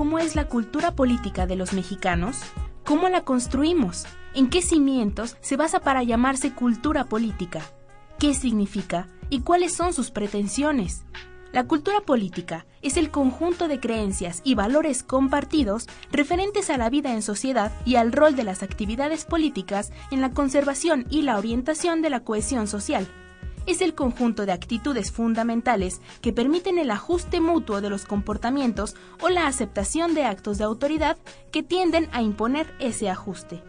Cómo es la cultura política de los mexicanos? ¿Cómo la construimos? ¿En qué cimientos se basa para llamarse cultura política? ¿Qué significa y cuáles son sus pretensiones? La cultura política es el conjunto de creencias y valores compartidos referentes a la vida en sociedad y al rol de las actividades políticas en la conservación y la orientación de la cohesión social es el conjunto de actitudes fundamentales que permiten el ajuste mutuo de los comportamientos o la aceptación de actos de autoridad que tienden a imponer ese ajuste.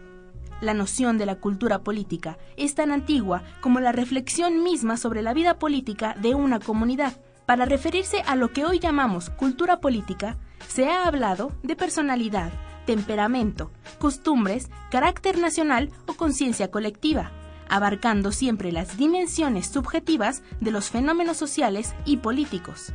La noción de la cultura política es tan antigua como la reflexión misma sobre la vida política de una comunidad. Para referirse a lo que hoy llamamos cultura política, se ha hablado de personalidad, temperamento, costumbres, carácter nacional o conciencia colectiva abarcando siempre las dimensiones subjetivas de los fenómenos sociales y políticos.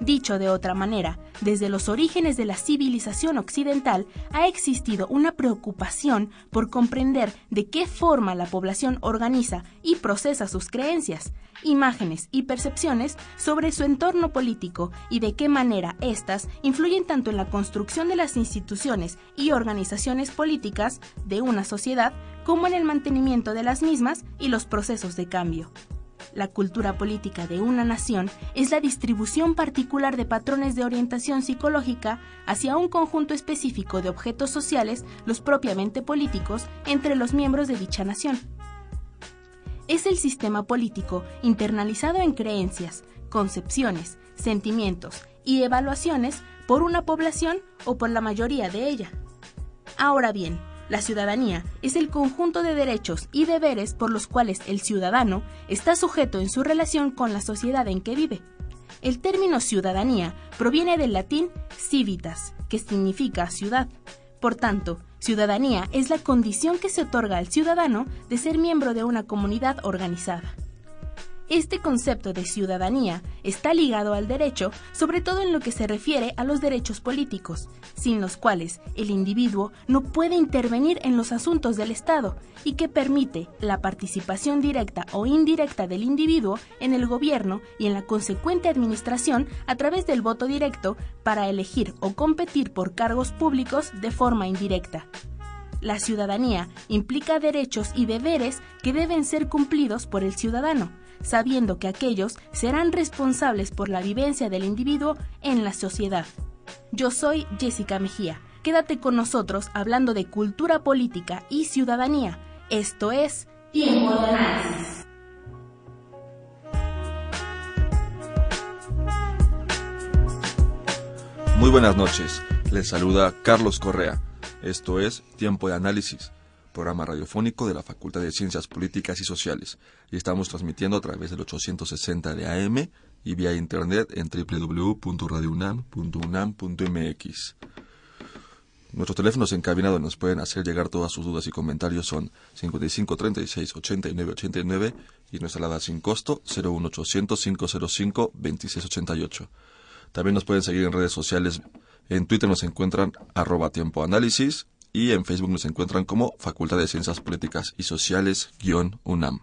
Dicho de otra manera, desde los orígenes de la civilización occidental ha existido una preocupación por comprender de qué forma la población organiza y procesa sus creencias, imágenes y percepciones sobre su entorno político y de qué manera éstas influyen tanto en la construcción de las instituciones y organizaciones políticas de una sociedad como en el mantenimiento de las mismas y los procesos de cambio. La cultura política de una nación es la distribución particular de patrones de orientación psicológica hacia un conjunto específico de objetos sociales, los propiamente políticos, entre los miembros de dicha nación. Es el sistema político internalizado en creencias, concepciones, sentimientos y evaluaciones por una población o por la mayoría de ella. Ahora bien, la ciudadanía es el conjunto de derechos y deberes por los cuales el ciudadano está sujeto en su relación con la sociedad en que vive. El término ciudadanía proviene del latín civitas, que significa ciudad. Por tanto, ciudadanía es la condición que se otorga al ciudadano de ser miembro de una comunidad organizada. Este concepto de ciudadanía está ligado al derecho, sobre todo en lo que se refiere a los derechos políticos, sin los cuales el individuo no puede intervenir en los asuntos del Estado y que permite la participación directa o indirecta del individuo en el gobierno y en la consecuente administración a través del voto directo para elegir o competir por cargos públicos de forma indirecta. La ciudadanía implica derechos y deberes que deben ser cumplidos por el ciudadano, sabiendo que aquellos serán responsables por la vivencia del individuo en la sociedad. Yo soy Jessica Mejía. Quédate con nosotros hablando de cultura política y ciudadanía. Esto es Tiempo de Análisis. Muy buenas noches. Les saluda Carlos Correa. Esto es Tiempo de Análisis programa radiofónico de la Facultad de Ciencias Políticas y Sociales, y estamos transmitiendo a través del 860 de AM y vía internet en www.radiounam.unam.mx. Nuestros teléfonos en cabina donde nos pueden hacer llegar todas sus dudas y comentarios son 55 36 89 89 y nuestra alada sin costo 01800 505 2688. También nos pueden seguir en redes sociales. En Twitter nos encuentran arroba y en Facebook nos encuentran como Facultad de Ciencias Políticas y Sociales-UNAM.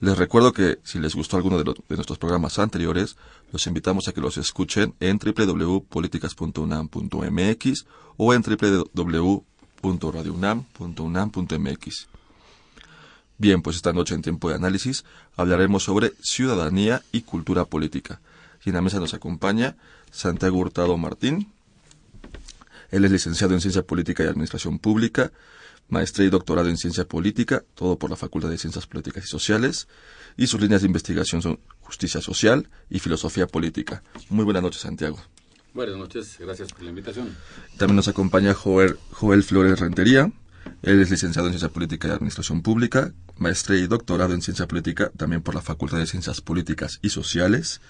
Les recuerdo que si les gustó alguno de, nuestros programas anteriores, los invitamos a que los escuchen en www.politicas.unam.mx o en www.radiounam.unam.mx. Bien, pues esta noche en tiempo de análisis hablaremos sobre ciudadanía y cultura política. Y en la mesa nos acompaña Santiago Hurtado Martín, él es licenciado en Ciencia Política y Administración Pública, maestría y doctorado en Ciencia Política, todo por la Facultad de Ciencias Políticas y Sociales, y sus líneas de investigación son Justicia Social y Filosofía Política. Muy buenas noches, Santiago. Buenas noches, gracias por la invitación. También nos acompaña Joel, Joel Flores Rentería. Él es licenciado en Ciencia Política y Administración Pública, maestría y doctorado en Ciencia Política también por la Facultad de Ciencias Políticas y Sociales.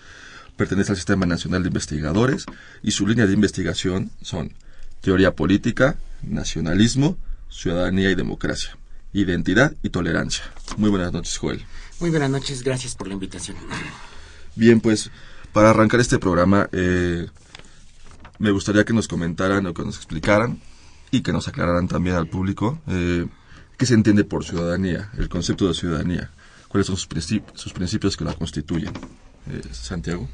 Pertenece al Sistema Nacional de Investigadores y su línea de investigación son teoría política, nacionalismo, ciudadanía y democracia, identidad y tolerancia. Muy buenas noches, Joel. Muy buenas noches, gracias por la invitación. Bien, pues para arrancar este programa, eh, me gustaría que nos comentaran o que nos explicaran y que nos aclararan también al público eh, qué se entiende por ciudadanía, el concepto de ciudadanía, cuáles son sus, sus principios que la constituyen. Eh, Santiago.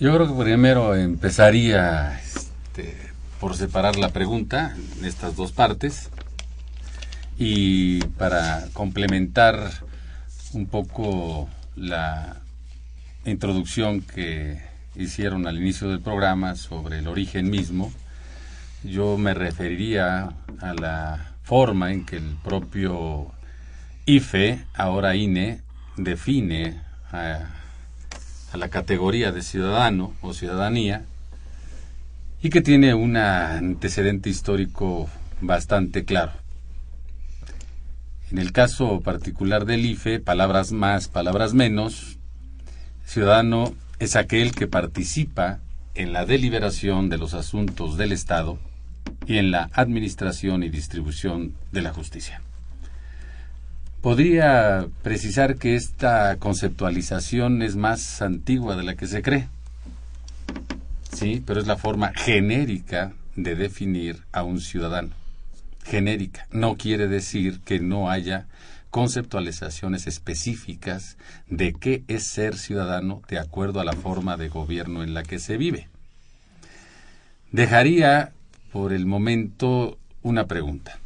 Yo creo que primero empezaría este, por separar la pregunta en estas dos partes y para complementar un poco la introducción que hicieron al inicio del programa sobre el origen mismo, yo me referiría a la forma en que el propio IFE, ahora INE, define a, a la categoría de ciudadano o ciudadanía y que tiene un antecedente histórico bastante claro. En el caso particular del IFE, palabras más, palabras menos, ciudadano es aquel que participa en la deliberación de los asuntos del Estado y en la administración y distribución de la justicia. Podría precisar que esta conceptualización es más antigua de la que se cree. Sí, pero es la forma genérica de definir a un ciudadano. Genérica. No quiere decir que no haya conceptualizaciones específicas de qué es ser ciudadano de acuerdo a la forma de gobierno en la que se vive. Dejaría por el momento una pregunta.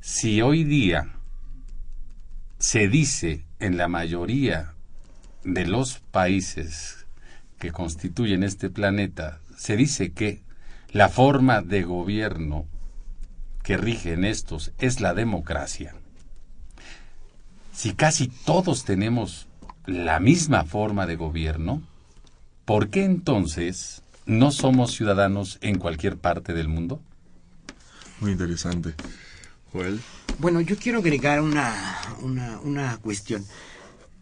Si hoy día se dice en la mayoría de los países que constituyen este planeta, se dice que la forma de gobierno que rige en estos es la democracia, si casi todos tenemos la misma forma de gobierno, ¿por qué entonces no somos ciudadanos en cualquier parte del mundo? Muy interesante. Joel. Bueno, yo quiero agregar una, una, cuestión.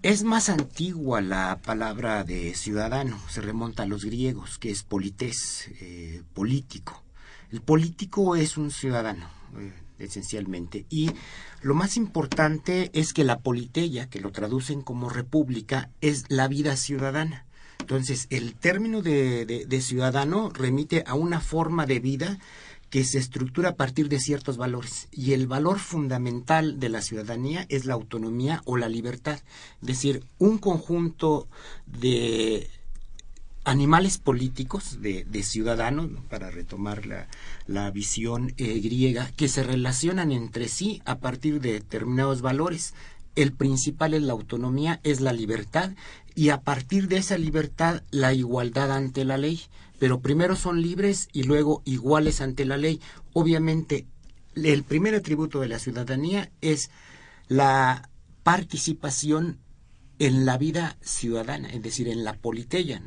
Es más antigua la palabra de ciudadano, se remonta a los griegos, que es polités, eh, político. El político es un ciudadano. Eh, esencialmente. Y lo más importante es que la politeia, que lo traducen como república, es la vida ciudadana. Entonces, el término de, de, ciudadano remite a una forma de vida que se estructura a partir de ciertos valores. Y el valor fundamental de la ciudadanía es la autonomía o la libertad. Es decir, un conjunto de animales políticos de, ciudadanos, para retomar la, visión eh, griega, que se relacionan entre sí a partir de determinados valores. El principal es la autonomía, es la libertad, y a partir de esa libertad la igualdad ante la ley. Pero primero son libres y luego iguales ante la ley. Obviamente, el primer atributo de la ciudadanía es la participación en la vida ciudadana, es decir, en la politeia.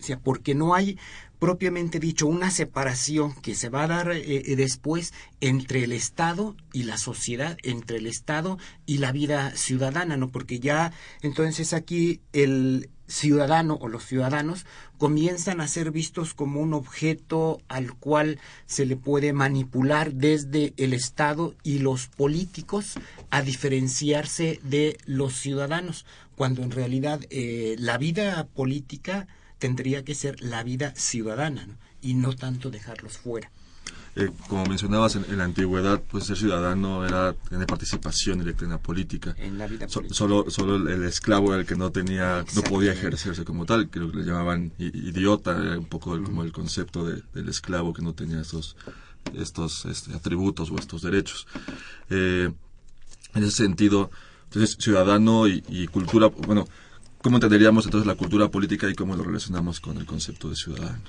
O sea, porque no hay propiamente dicho una separación que se va a dar eh, eh, después entre el Estado y la sociedad, entre el Estado y la vida ciudadana, ¿no? Porque ya entonces aquí el ciudadano o los ciudadanos comienzan a ser vistos como un objeto al cual se le puede manipular desde el Estado y los políticos a diferenciarse de los ciudadanos, cuando en realidad eh, la vida política tendría que ser la vida ciudadana y no tanto dejarlos fuera. Eh, como mencionabas, en, la antigüedad, pues ser ciudadano era tener participación directa en la política. En la vida política. solo, solo el, esclavo era el que no tenía, no podía ejercerse como tal, que le llamaban idiota, era un poco como el concepto del esclavo que no tenía estos, estos este, atributos o estos derechos. Eh, en ese sentido, entonces, ciudadano y, y cultura, bueno, ¿Cómo entenderíamos entonces la cultura política y cómo lo relacionamos con el concepto de ciudadano?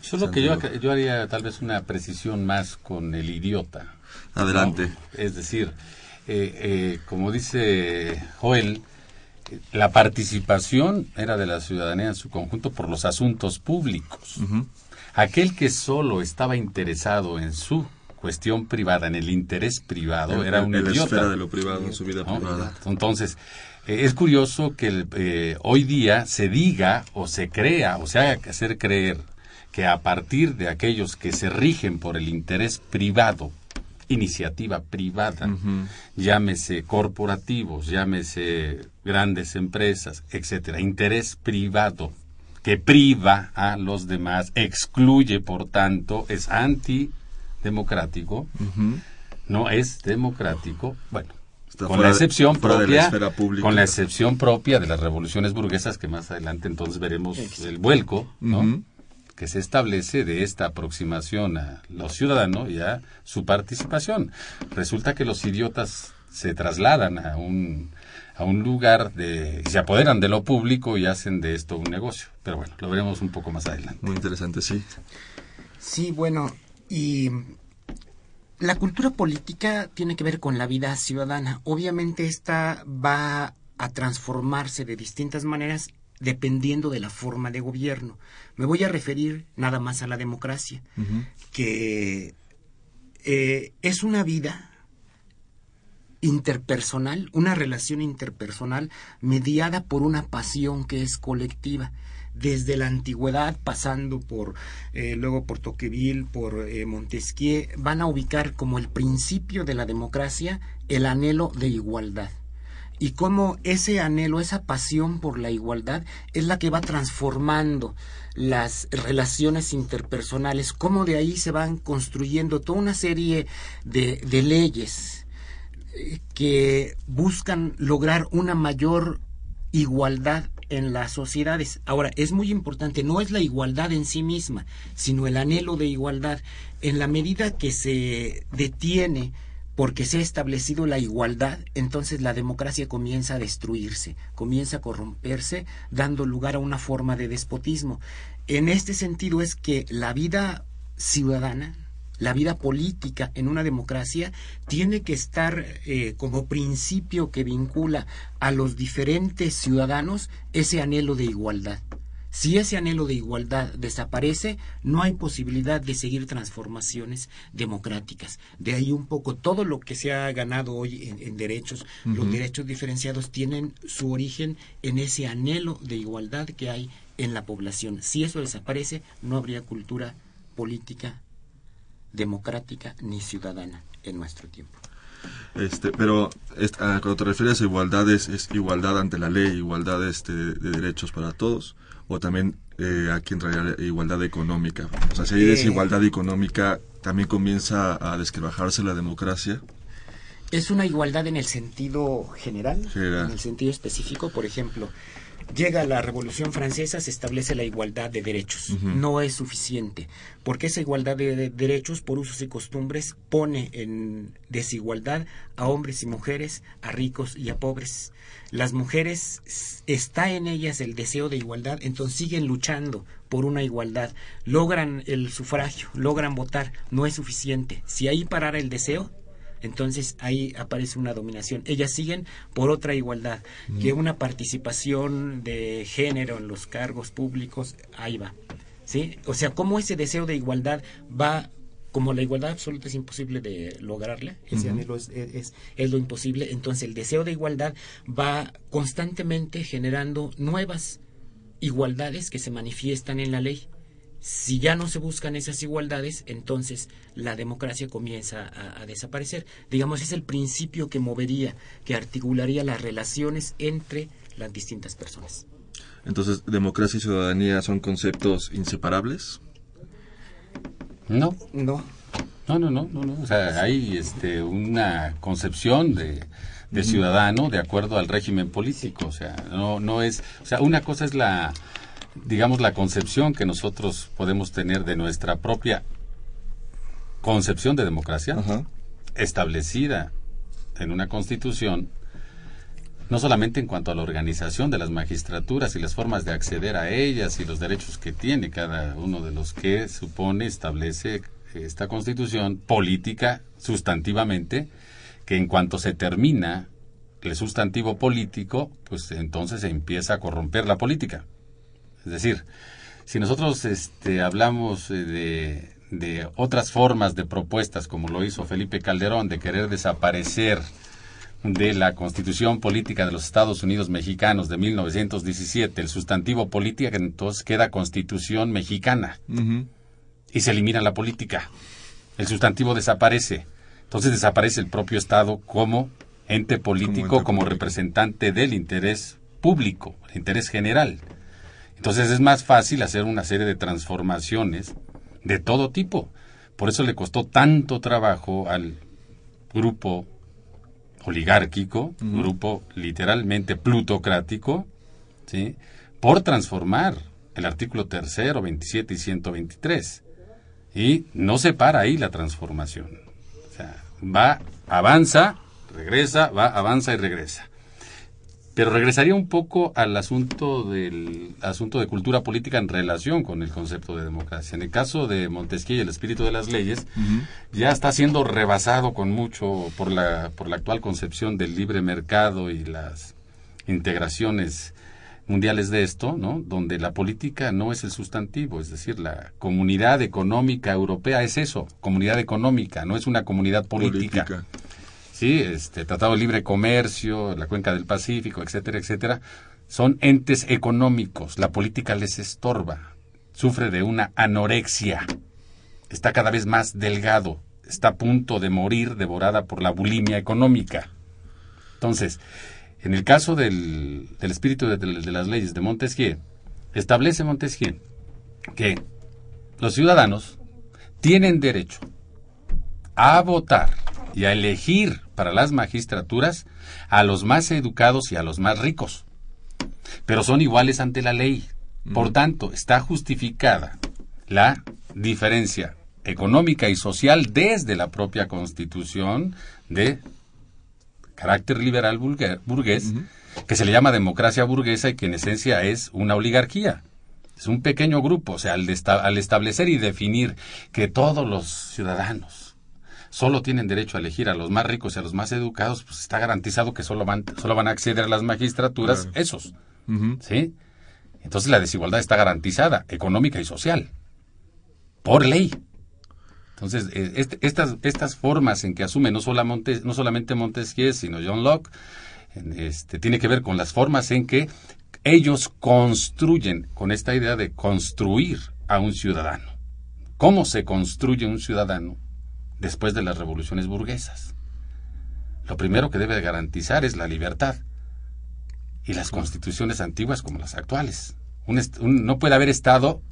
Solo que yo, yo haría tal vez una precisión más con el idiota. Adelante. Es decir, eh, eh, como dice Joel, la participación era de la ciudadanía en su conjunto por los asuntos públicos. Aquel que solo estaba interesado en su cuestión privada, en el interés privado, era un en la idiota. esfera de lo privado, en su vida ¿no? privada. Entonces, eh, es curioso que el, eh, hoy día se diga o se crea o se haga que hacer creer que a partir de aquellos que se rigen por el interés privado, iniciativa privada, llámese corporativos, llámese grandes empresas, etcétera, interés privado que priva a los demás, excluye, por tanto, es antidemocrático, no es democrático, bueno, Está con la de- excepción de la propia, esfera pública. con la excepción propia de las revoluciones burguesas que más adelante entonces veremos el vuelco, ¿no? Que se establece de esta aproximación a los ciudadanos y a su participación. Resulta que los idiotas se trasladan a un a un lugar de se apoderan de lo público y hacen de esto un negocio. Pero bueno, lo veremos un poco más adelante. Muy interesante, sí. Sí, bueno, y la cultura política tiene que ver con la vida ciudadana. Obviamente esta va a transformarse de distintas maneras dependiendo de la forma de gobierno. Me voy a referir nada más a la democracia, que eh, es una vida interpersonal, una relación interpersonal mediada por una pasión que es colectiva. Desde la antigüedad, pasando por eh, luego por Tocqueville, por eh, Montesquieu, van a ubicar como el principio de la democracia el anhelo de igualdad. Y cómo ese anhelo, esa pasión por la igualdad es la que va transformando las relaciones interpersonales, cómo de ahí se van construyendo toda una serie de, leyes eh, que buscan lograr una mayor igualdad en las sociedades. Ahora, es muy importante, no es la igualdad en sí misma, sino el anhelo de igualdad. En la medida que se detiene porque se ha establecido la igualdad, entonces la democracia comienza a destruirse, comienza a corromperse, dando lugar a una forma de despotismo. En este sentido es que la vida ciudadana, la vida política en una democracia tiene que estar eh, como principio que vincula a los diferentes ciudadanos ese anhelo de igualdad. Si ese anhelo de igualdad desaparece, no hay posibilidad de seguir transformaciones democráticas. De ahí un poco todo lo que se ha ganado hoy en, en derechos, los derechos diferenciados tienen su origen en ese anhelo de igualdad que hay en la población. Si eso desaparece, no habría cultura política, democrática ni ciudadana en nuestro tiempo. Este, pero est- ah, cuando te refieres a igualdad es, es igualdad ante la ley, igualdad este, de derechos para todos, o también eh, aquí entraría igualdad económica. O sea, si hay Eh. desigualdad económica, también comienza a desquebrajarse la democracia. Es una igualdad en el sentido general, General. en el sentido específico, por ejemplo, llega la Revolución Francesa, se establece la igualdad de derechos. No es suficiente, porque esa igualdad de, de derechos por usos y costumbres pone en desigualdad a hombres y mujeres, a ricos y a pobres. Las mujeres está en ellas el deseo de igualdad, entonces siguen luchando por una igualdad, logran el sufragio, logran votar, no es suficiente. Si ahí parara el deseo, entonces ahí aparece una dominación. Ellas siguen por otra igualdad, que una participación de género en los cargos públicos, ahí va. ¿Sí? O sea, cómo ese deseo de igualdad va como la igualdad absoluta es imposible de lograrla, ese anhelo es, es, es lo imposible, entonces el deseo de igualdad va constantemente generando nuevas igualdades que se manifiestan en la ley. Si ya no se buscan esas igualdades, entonces la democracia comienza a, a desaparecer. Digamos, es el principio que movería, que articularía las relaciones entre las distintas personas. Entonces, democracia y ciudadanía son conceptos inseparables. No. No. No, no, no, no, no. O sea, hay este, una concepción de, de ciudadano de acuerdo al régimen político. O sea, no, no es. O sea, una cosa es la, digamos, la concepción que nosotros podemos tener de nuestra propia concepción de democracia establecida en una constitución no solamente en cuanto a la organización de las magistraturas y las formas de acceder a ellas y los derechos que tiene cada uno de los que supone, establece esta constitución política sustantivamente, que en cuanto se termina el sustantivo político, pues entonces se empieza a corromper la política. Es decir, si nosotros este, hablamos eh, de, de otras formas de propuestas, como lo hizo Felipe Calderón, de querer desaparecer de la Constitución Política de los Estados Unidos Mexicanos de 1917, el sustantivo política, entonces queda Constitución Mexicana y se elimina la política. El sustantivo desaparece. Entonces desaparece el propio Estado como ente político, como, representante del interés público, el interés general. Entonces es más fácil hacer una serie de transformaciones de todo tipo. Por eso le costó tanto trabajo al grupo oligárquico, grupo literalmente plutocrático, ¿sí? por transformar el artículo tercero, 27 y 123. Y no se para ahí la transformación. O sea, va, avanza, regresa, va, avanza y regresa. Pero regresaría un poco al asunto del asunto de cultura política en relación con el concepto de democracia. En el caso de Montesquieu y el espíritu de las leyes, ya está siendo rebasado con mucho por la, por la actual concepción del libre mercado y las integraciones mundiales de esto, ¿no? Donde la política no es el sustantivo, es decir, la comunidad económica europea es eso, comunidad económica, no es una comunidad política. política. Sí, este Tratado de Libre Comercio, la Cuenca del Pacífico, etcétera, etcétera, son entes económicos. La política les estorba. Sufre de una anorexia. Está cada vez más delgado. Está a punto de morir devorada por la bulimia económica. Entonces, en el caso del, espíritu de, de, las leyes de Montesquieu, establece Montesquieu que los ciudadanos tienen derecho a votar y a elegir para las magistraturas a los más educados y a los más ricos. Pero son iguales ante la ley. Por tanto, está justificada la diferencia económica y social desde la propia Constitución de carácter liberal burgués, que se le llama democracia burguesa y que en esencia es una oligarquía. Es un pequeño grupo, o sea, al, al establecer y definir que todos los ciudadanos solo tienen derecho a elegir a los más ricos y a los más educados, pues está garantizado que solo van, solo van a acceder a las magistraturas esos. ¿Sí? Entonces la desigualdad está garantizada, económica y social, por ley. Entonces, este, estas, estas formas en que asume no, solamente, no solamente Montesquieu, sino John Locke, este, tiene que ver con las formas en que ellos construyen, con esta idea de construir a un ciudadano. ¿Cómo se construye un ciudadano? Después de las revoluciones burguesas. Lo primero que debe garantizar es la libertad y las constituciones antiguas como las actuales. no puede haber Estado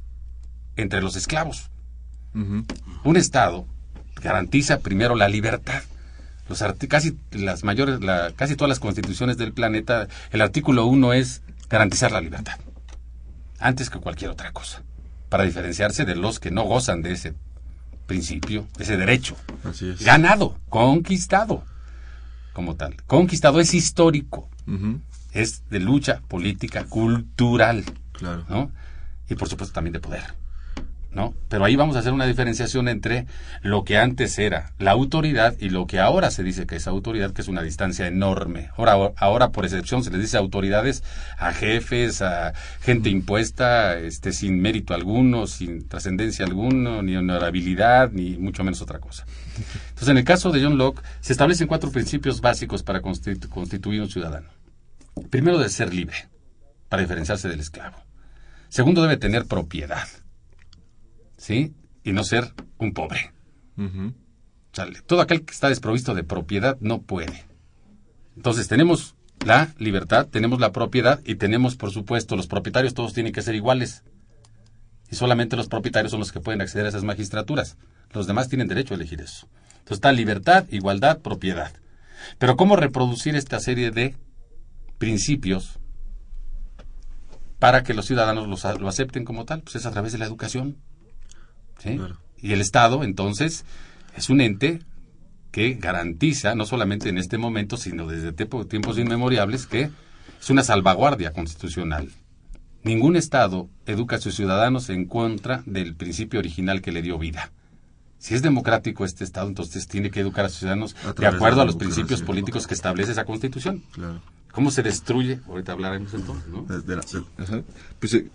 entre los esclavos. Un Estado garantiza primero la libertad. Los casi las mayores, casi todas las constituciones del planeta, el artículo 1 es garantizar la libertad, antes que cualquier otra cosa, para diferenciarse de los que no gozan de ese principio, ese derecho. Ganado, conquistado, como tal. Conquistado es histórico, es de lucha política, cultural, claro. ¿no? Y por supuesto también de poder. ¿No? Pero ahí vamos a hacer una diferenciación entre lo que antes era la autoridad y lo que ahora se dice que es autoridad, que es una distancia enorme. Ahora, ahora por excepción se les dice autoridades a jefes, a gente impuesta, este, sin mérito alguno, sin trascendencia alguno, ni honorabilidad, ni mucho menos otra cosa. Entonces, en el caso de John Locke, se establecen cuatro principios básicos para constituir un ciudadano. Primero, debe ser libre, para diferenciarse del esclavo. Segundo, debe tener propiedad ¿sí? Y no ser un pobre. Todo aquel que está desprovisto de propiedad no puede. Entonces tenemos la libertad, tenemos la propiedad y tenemos, por supuesto, los propietarios todos tienen que ser iguales. Y solamente los propietarios son los que pueden acceder a esas magistraturas. Los demás tienen derecho a elegir eso. Entonces está libertad, igualdad, propiedad. Pero ¿cómo reproducir esta serie de principios para que los ciudadanos lo acepten como tal? Pues es a través de la educación. Y el Estado, entonces, es un ente que garantiza, no solamente en este momento, sino desde tiempos inmemoriales, que es una salvaguardia constitucional. Ningún Estado educa a sus ciudadanos en contra del principio original que le dio vida. Si es democrático este Estado, entonces tiene que educar a sus ciudadanos A de acuerdo de a los principios políticos que establece esa Constitución. Claro. ¿Cómo se destruye? Ahorita hablaremos entonces, ¿no? De- la- de-. Pues, eh,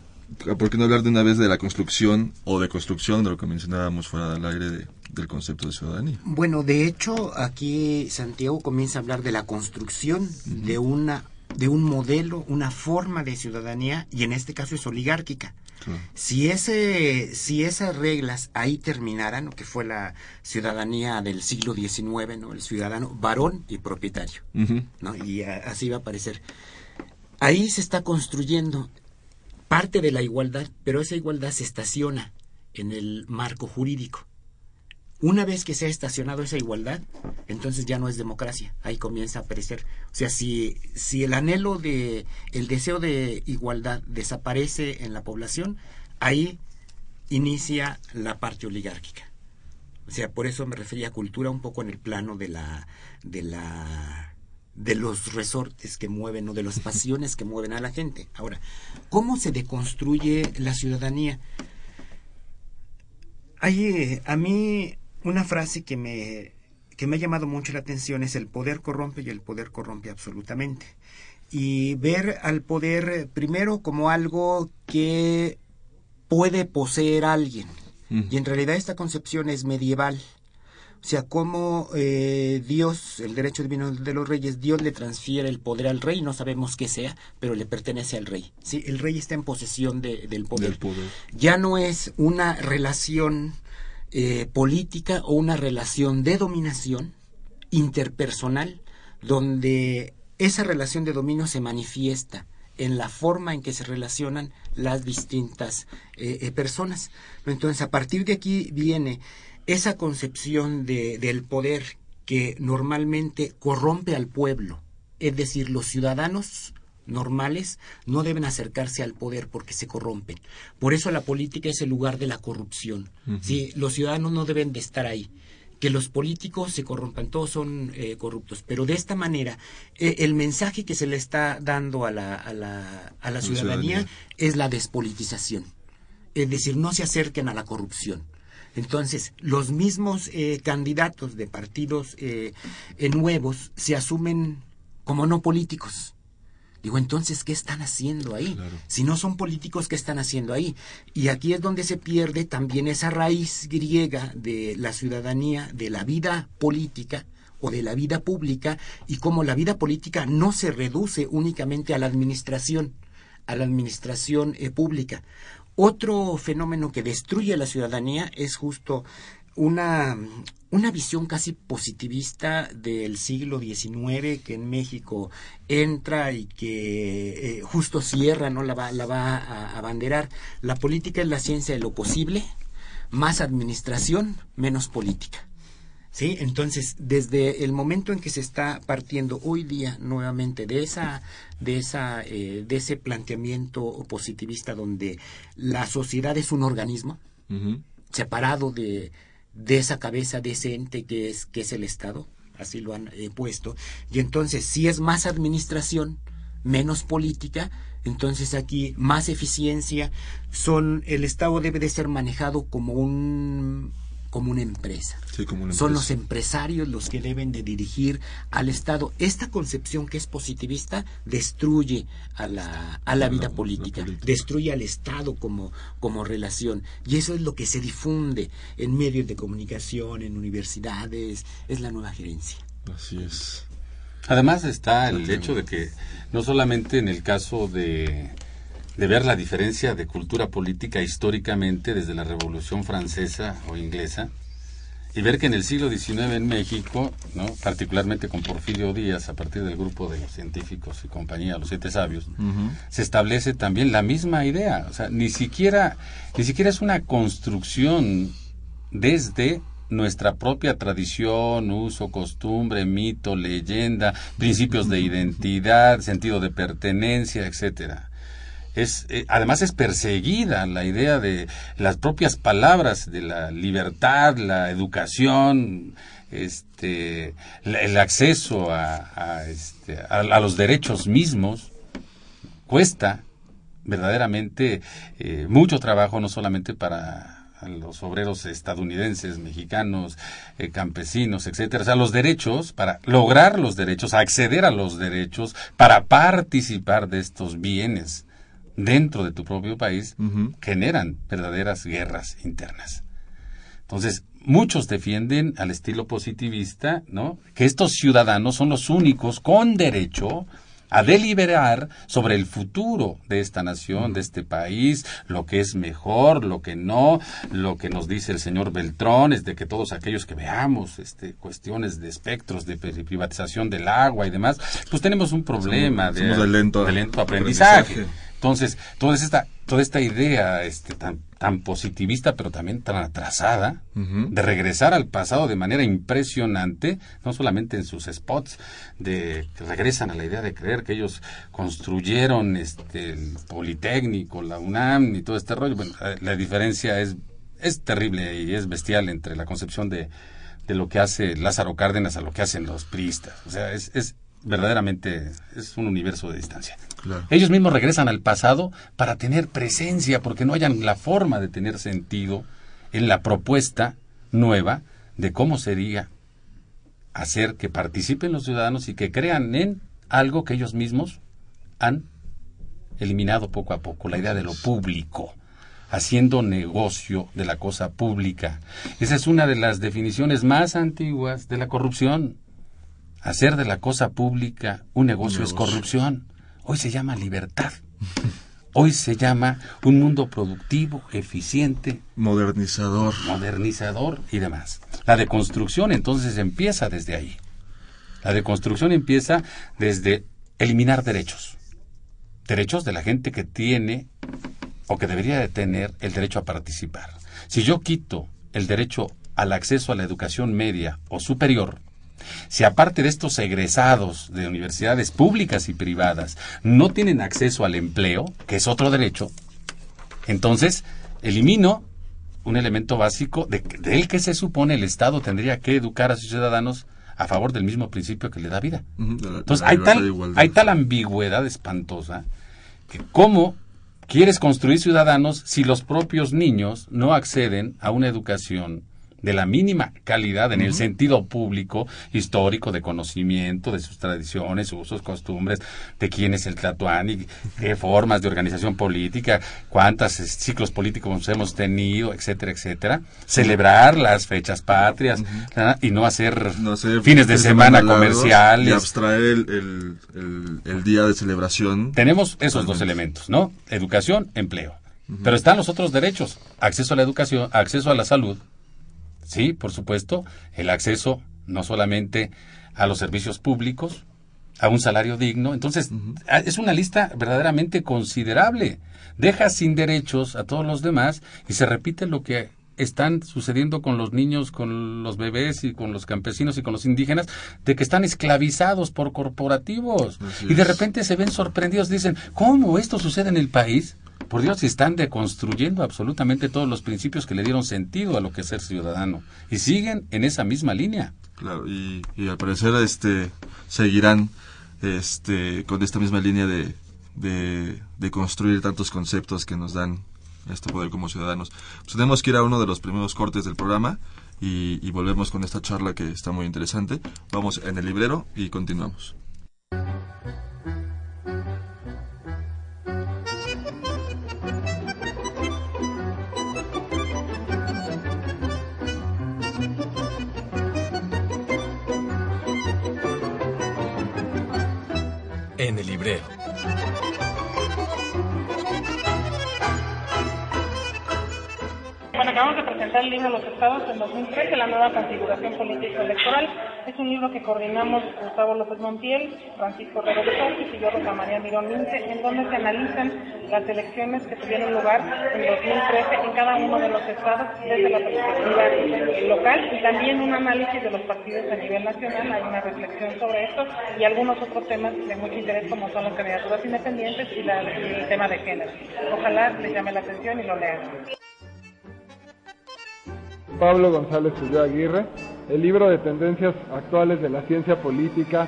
¿por qué no hablar de una vez de la construcción o de construcción de lo que mencionábamos fuera del aire de- del concepto de ciudadanía? Bueno, de hecho, aquí Santiago comienza a hablar de la construcción de una de un modelo, una forma de ciudadanía y en este caso es oligárquica. Si ese si esas reglas ahí terminaran, que fue la ciudadanía del siglo XIX, ¿no? El ciudadano varón y propietario. ¿no? Y a- así va a aparecer. Ahí se está construyendo parte de la igualdad, pero esa igualdad se estaciona en el marco jurídico. Una vez que se ha estacionado esa igualdad, entonces ya no es democracia, ahí comienza a aparecer. O sea, si, si el anhelo de, el deseo de igualdad desaparece en la población, ahí inicia la parte oligárquica. O sea, por eso me refería a cultura un poco en el plano de la, de la, de los resortes que mueven o de las pasiones que mueven a la gente. Ahora, ¿cómo se deconstruye la ciudadanía? Hay, eh, a mí una frase que me, que me ha llamado mucho la atención es el poder corrompe y el poder corrompe absolutamente. Y ver al poder eh, primero como algo que puede poseer a alguien. Y en realidad esta concepción es medieval. O sea, como eh, Dios, el derecho divino de los reyes, Dios le transfiere el poder al rey, no sabemos qué sea, pero le pertenece al rey. ¿sí? El rey está en posesión de- del poder. Del poder. Ya no es una relación eh, política o una relación de dominación interpersonal, donde esa relación de dominio se manifiesta en la forma en que se relacionan las distintas eh, eh, personas. Entonces, a partir de aquí viene esa concepción de, del poder que normalmente corrompe al pueblo, es decir, los ciudadanos normales no deben acercarse al poder porque se corrompen. Por eso la política es el lugar de la corrupción. Los ciudadanos no deben de estar ahí. Que los políticos se corrompan, todos son eh, corruptos. Pero de esta manera, eh, el mensaje que se le está dando a la, a la, a la La ciudadanía ciudadanía. es la despolitización. Es decir, no se acerquen a la corrupción. Entonces, los mismos eh, candidatos de partidos eh, eh, nuevos se asumen como no políticos. Digo, entonces, ¿qué están haciendo ahí? Si no son políticos, ¿qué están haciendo ahí? Y aquí es donde se pierde también esa raíz griega de la ciudadanía, de la vida política o de la vida pública, y cómo la vida política no se reduce únicamente a la administración, a la administración eh, pública. Otro fenómeno que destruye a la ciudadanía es justo una, una visión casi positivista del siglo XIX que en México entra y que eh, justo cierra, ¿no? La va, la va a abanderar. La política es la ciencia de lo posible, más administración, menos política. ¿Sí? Entonces, desde el momento en que se está partiendo hoy día nuevamente de esa, de esa, eh, de ese planteamiento positivista donde la sociedad es un organismo separado de, de esa cabeza, de ese ente que es, que es el Estado, así lo han eh, puesto, y entonces si es más administración, menos política, entonces aquí más eficiencia, son, el Estado debe de ser manejado como un como una empresa. Sí, como una Son los empresarios los que deben de dirigir al Estado. Esta concepción que es positivista destruye a la, a la vida política, destruye al Estado como, como relación. Y eso es lo que se difunde en medios de comunicación, en universidades, es la nueva gerencia. Así es. Además está el hecho de que no solamente en el caso de, de ver la diferencia de cultura política históricamente desde la Revolución Francesa o Inglesa, y ver que en el siglo XIX en México, ¿no? particularmente con Porfirio Díaz, a partir del grupo de los científicos y compañía, los siete sabios, se establece también la misma idea. O sea, ni siquiera, ni siquiera es una construcción desde nuestra propia tradición, uso, costumbre, mito, leyenda, principios de identidad, sentido de pertenencia, etcétera. Es, eh, además es perseguida la idea de las propias palabras de la libertad, la educación, este, el acceso a, a, este, a- los derechos mismos. Cuesta verdaderamente eh, mucho trabajo no solamente para los obreros estadounidenses, mexicanos, eh, campesinos, etcétera, o sea, los derechos para lograr los derechos, acceder a los derechos, para participar de estos bienes dentro de tu propio país, generan verdaderas guerras internas. Entonces, muchos defienden al estilo positivista, ¿no? Que estos ciudadanos son los únicos con derecho a deliberar sobre el futuro de esta nación, de este país, lo que es mejor, lo que no, lo que nos dice el señor Beltrón, es de que todos aquellos que veamos este, cuestiones de espectros de privatización del agua y demás, pues tenemos un problema de, lento, aprendizaje. Entonces, toda esta, toda esta idea este, tan, tan positivista, pero también tan atrasada, de regresar al pasado de manera impresionante, no solamente en sus spots, de que regresan a la idea de creer que ellos construyeron este, el Politécnico, la UNAM y todo este rollo. Bueno, eh, la diferencia es, es terrible y es bestial entre la concepción de, de lo que hace Lázaro Cárdenas a lo que hacen los priistas. O sea, es, es verdaderamente es un universo de distancia. Ellos mismos regresan al pasado para tener presencia, porque no hayan la forma de tener sentido en la propuesta nueva de cómo sería hacer que participen los ciudadanos y que crean en algo que ellos mismos han eliminado poco a poco, la idea de lo público, haciendo negocio de la cosa pública. Esa es una de las definiciones más antiguas de la corrupción. Hacer de la cosa pública un negocio, es corrupción. Hoy se llama libertad. Hoy se llama un mundo productivo, eficiente. Modernizador. Modernizador y demás. La deconstrucción entonces empieza desde ahí. La deconstrucción empieza desde eliminar derechos. Derechos de la gente que tiene o que debería de tener el derecho a participar. Si yo quito el derecho al acceso a la educación media o superior, si aparte de estos egresados de universidades públicas y privadas no tienen acceso al empleo, que es otro derecho, entonces elimino un elemento básico de, del que se supone el Estado tendría que educar a sus ciudadanos a favor del mismo principio que le da vida. Entonces hay tal, hay tal ambigüedad espantosa que cómo quieres construir ciudadanos si los propios niños no acceden a una educación de la mínima calidad en el sentido público, histórico, de conocimiento de sus tradiciones, usos, costumbres, de quién es el Tlatuani, qué formas de organización política, cuántos ciclos políticos hemos tenido, etcétera, etcétera. Celebrar las fechas patrias y no hacer, fines de semana, comerciales. Y abstraer el, el, día de celebración. Tenemos esos dos elementos, ¿no? Educación, empleo. Pero están los otros derechos, acceso a la educación, acceso a la salud, Sí, por supuesto, el acceso no solamente a los servicios públicos, a un salario digno. Entonces, es una lista verdaderamente considerable. Deja sin derechos a todos los demás y se repite lo que están sucediendo con los niños, con los bebés y con los campesinos y con los indígenas, de que están esclavizados por corporativos. y de repente se ven sorprendidos, dicen, ¿cómo esto sucede en el país? Por Dios, están deconstruyendo absolutamente todos los principios que le dieron sentido a lo que es ser ciudadano. Y siguen en esa misma línea. Claro, y, al parecer este, seguirán este, con esta misma línea de, de, construir tantos conceptos que nos dan este poder como ciudadanos. Pues tenemos que ir a uno de los primeros cortes del programa y, y volvemos con esta charla que está muy interesante. Vamos en el librero y continuamos. En el librero. Bueno, acabamos de presentar el libro Los Estados en 2013, la nueva configuración política electoral. Es un libro que coordinamos Gustavo López Montiel, Francisco de y yo, Rosa María Mirón Lince, en donde se analizan las elecciones que tuvieron lugar en 2013 en cada uno de los estados desde la perspectiva local y también un análisis de los partidos a nivel nacional. Hay una reflexión sobre esto y algunos otros temas de mucho interés como son las candidaturas independientes y, el tema de género. Ojalá les llame la atención y lo lean. Pablo González Ulloa Aguirre, el libro de tendencias actuales de la ciencia política,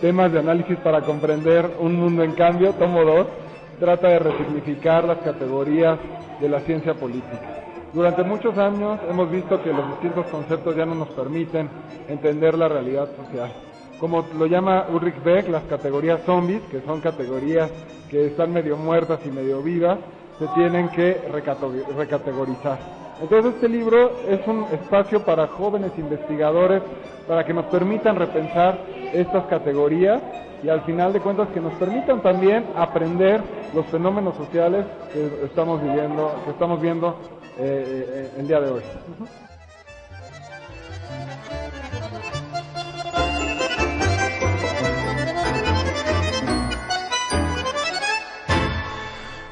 temas de análisis para comprender un mundo en cambio, tomo 2, trata de resignificar las categorías de la ciencia política. Durante muchos años hemos visto que los distintos conceptos ya no nos permiten entender la realidad social. Como lo llama Ulrich Beck, las categorías zombies, que son categorías que están medio muertas y medio vivas, se tienen que recategorizar. Entonces este libro es un espacio para jóvenes investigadores para que nos permitan repensar estas categorías y al final de cuentas que nos permitan también aprender los fenómenos sociales que estamos viviendo, que estamos viendo eh, eh, el día de hoy.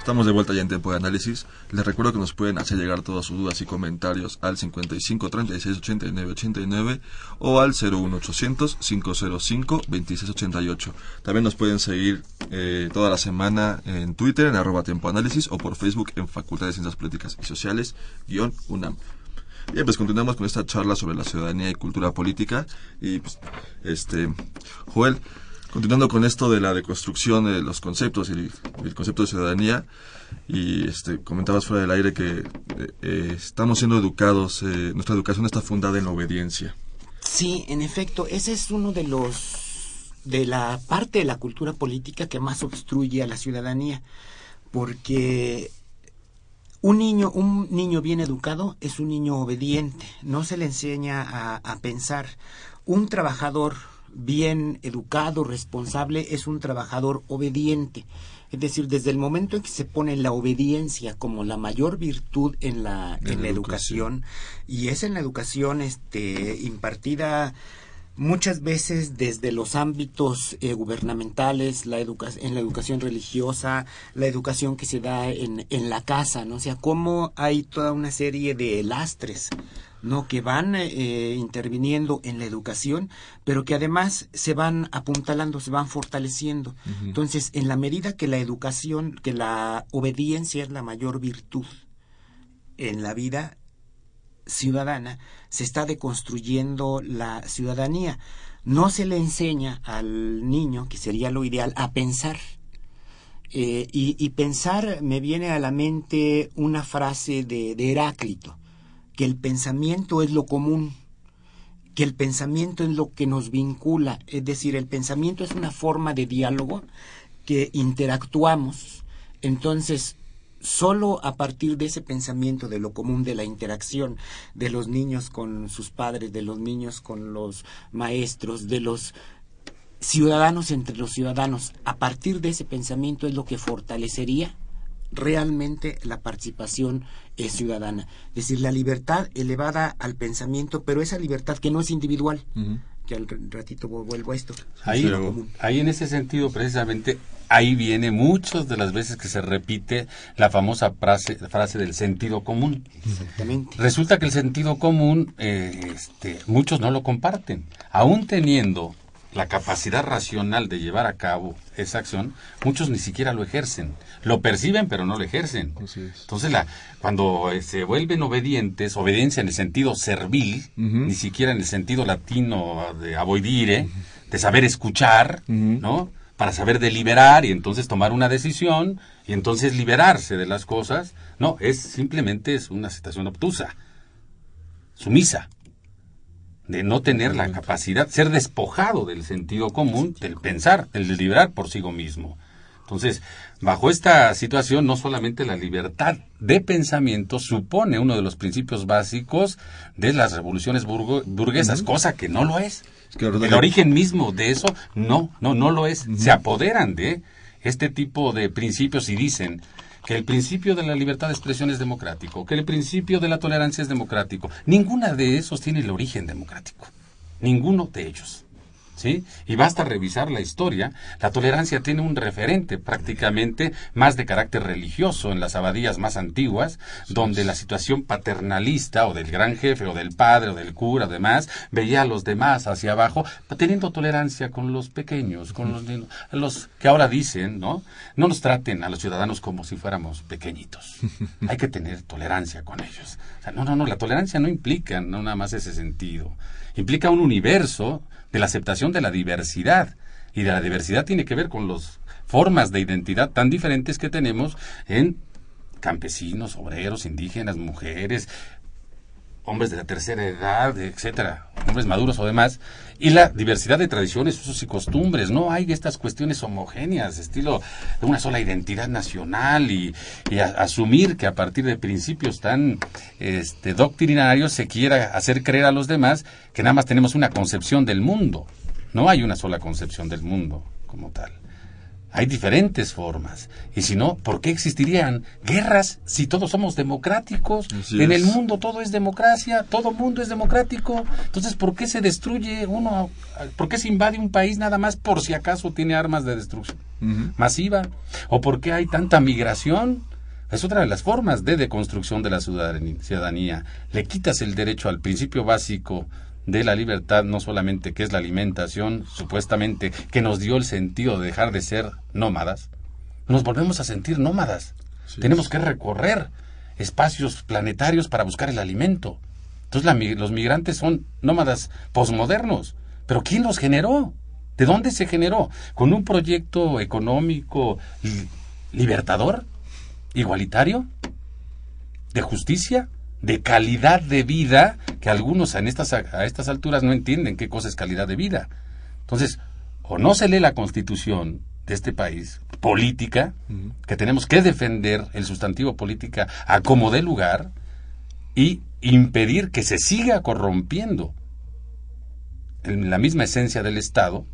Estamos de vuelta ya en tiempo de análisis. Les recuerdo que nos pueden hacer llegar todas sus dudas y comentarios al 55 36 89 89 o al 01800 505 26 88. También nos pueden seguir eh, toda la semana en Twitter en arroba tiempo análisis o por Facebook en Facultad de Ciencias Políticas y Sociales guion UNAM. Bien, pues continuamos con esta charla sobre la ciudadanía y cultura política. Y pues, este, Joel, continuando con esto de la deconstrucción de los conceptos y el concepto de ciudadanía, y este, comentabas fuera del aire que eh, eh, estamos siendo educados, eh, nuestra educación está fundada en la obediencia. Sí, en efecto, ese es uno de los de la parte de la cultura política que más obstruye a la ciudadanía, porque un niño, un niño bien educado es un niño obediente, no se le enseña a, a pensar. Un trabajador bien educado, responsable, es un trabajador obediente. Es decir, desde el momento en que se pone la obediencia como la mayor virtud en la, en la educación, y es en la educación este, impartida muchas veces desde los ámbitos eh, gubernamentales, la en la educación religiosa, la educación que se da en, en la casa, ¿no? O sea, cómo hay toda una serie de lastres ¿no? que van eh, interviniendo en la educación, pero que además se van apuntalando, se van fortaleciendo. Entonces, en la medida que la educación, que la obediencia es la mayor virtud en la vida ciudadana, se está deconstruyendo la ciudadanía. No se le enseña al niño, que sería lo ideal, a pensar. Eh, y, pensar me viene a la mente una frase de Heráclito que el pensamiento es lo común, que el pensamiento es lo que nos vincula, es decir, el pensamiento es una forma de diálogo que interactuamos, entonces solo a partir de ese pensamiento de lo común, de la interacción de los niños con sus padres, de los niños con los maestros, de los ciudadanos entre los ciudadanos, a partir de ese pensamiento es lo que fortalecería realmente la participación es ciudadana. Es decir, la libertad elevada al pensamiento, pero esa libertad que no es individual. Que al ratito vuelvo a esto. Ahí, ahí en ese sentido, precisamente, ahí viene muchas de las veces que se repite la famosa frase, frase del sentido común. Exactamente. Resulta que el sentido común, eh, este, muchos no lo comparten. Aún teniendo la capacidad racional de llevar a cabo esa acción, muchos ni siquiera lo ejercen. Lo perciben, pero no lo ejercen. Entonces, la, cuando eh, se vuelven obedientes, obediencia en el sentido servil, ni siquiera en el sentido latino de avoidire, de saber escuchar, ¿no? Para saber deliberar y entonces tomar una decisión y entonces liberarse de las cosas. No, es simplemente es una situación obtusa, sumisa de no tener la capacidad, ser despojado del sentido común, del pensar, del deliberar por sí mismo. Entonces, bajo esta situación, no solamente la libertad de pensamiento supone uno de los principios básicos de las revoluciones burguesas, cosa que no lo es. El origen mismo de eso, no, no, no lo es. Se apoderan de este tipo de principios y dicen, que el principio de la libertad de expresión es democrático, que el principio de la tolerancia es democrático. Ninguna de esos tiene el origen democrático. Ninguno de ellos. ¿Sí? Y basta revisar la historia. La tolerancia tiene un referente prácticamente más de carácter religioso en las abadías más antiguas, donde la situación paternalista o del gran jefe o del padre o del cura, además, veía a los demás hacia abajo, teniendo tolerancia con los pequeños, con los, los que ahora dicen, ¿no? No nos traten a los ciudadanos como si fuéramos pequeñitos. Hay que tener tolerancia con ellos. no, no, no, la tolerancia no implica no nada más ese sentido. Implica un universo de la aceptación de la diversidad. Y de la diversidad tiene que ver con las formas de identidad tan diferentes que tenemos en campesinos, obreros, indígenas, mujeres, hombres de la tercera edad, etcétera, hombres maduros o demás, y la diversidad de tradiciones, usos y costumbres. No hay estas cuestiones homogéneas, estilo de una sola identidad nacional y, asumir que a partir de principios tan este, doctrinarios se quiera hacer creer a los demás que nada más tenemos una concepción del mundo. No hay una sola concepción del mundo como tal. Hay diferentes formas. Y si no, ¿por qué existirían guerras si todos somos democráticos? Así en es. el mundo todo es democracia, todo mundo es democrático. Entonces, ¿por qué se destruye uno? ¿Por qué se invade un país nada más por si acaso tiene armas de destrucción masiva? ¿O por qué hay tanta migración? Es otra de las formas de deconstrucción de la ciudadanía. Le quitas el derecho al principio básico de la libertad, no solamente que es la alimentación, supuestamente, que nos dio el sentido de dejar de ser nómadas, nos volvemos a sentir nómadas. Tenemos que recorrer espacios planetarios para buscar el alimento. Entonces la los migrantes son nómadas posmodernos. ¿Pero quién los generó? ¿De dónde se generó? ¿Con un proyecto económico li- libertador? ¿Igualitario? ¿De justicia? ¿De calidad de vida? Que algunos en estas, a estas alturas no entienden qué cosa es calidad de vida. Entonces, o no se lee la constitución de este país, política, que tenemos que defender el sustantivo política a como dé lugar y impedir que se siga corrompiendo en la misma esencia del Estado,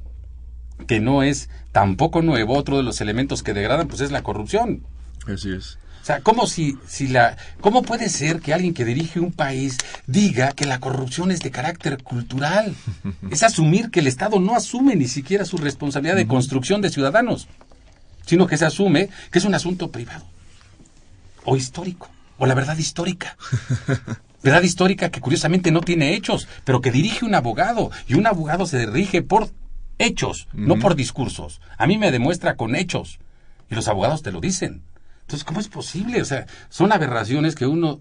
que no es tampoco nuevo, otro de los elementos que degradan, pues es la corrupción. Así es. Sea, ¿cómo, si, si la, ¿cómo puede ser que alguien que dirige un país diga que la corrupción es de carácter cultural? Es asumir que el Estado no asume ni siquiera su responsabilidad de construcción de ciudadanos, sino que se asume que es un asunto privado, o histórico, o la verdad histórica. Verdad histórica que curiosamente no tiene hechos, pero que dirige un abogado, y un abogado se dirige por hechos, no por discursos. A mí me demuestra con hechos, y los abogados te lo dicen. Entonces, ¿cómo es posible? O sea, son aberraciones que uno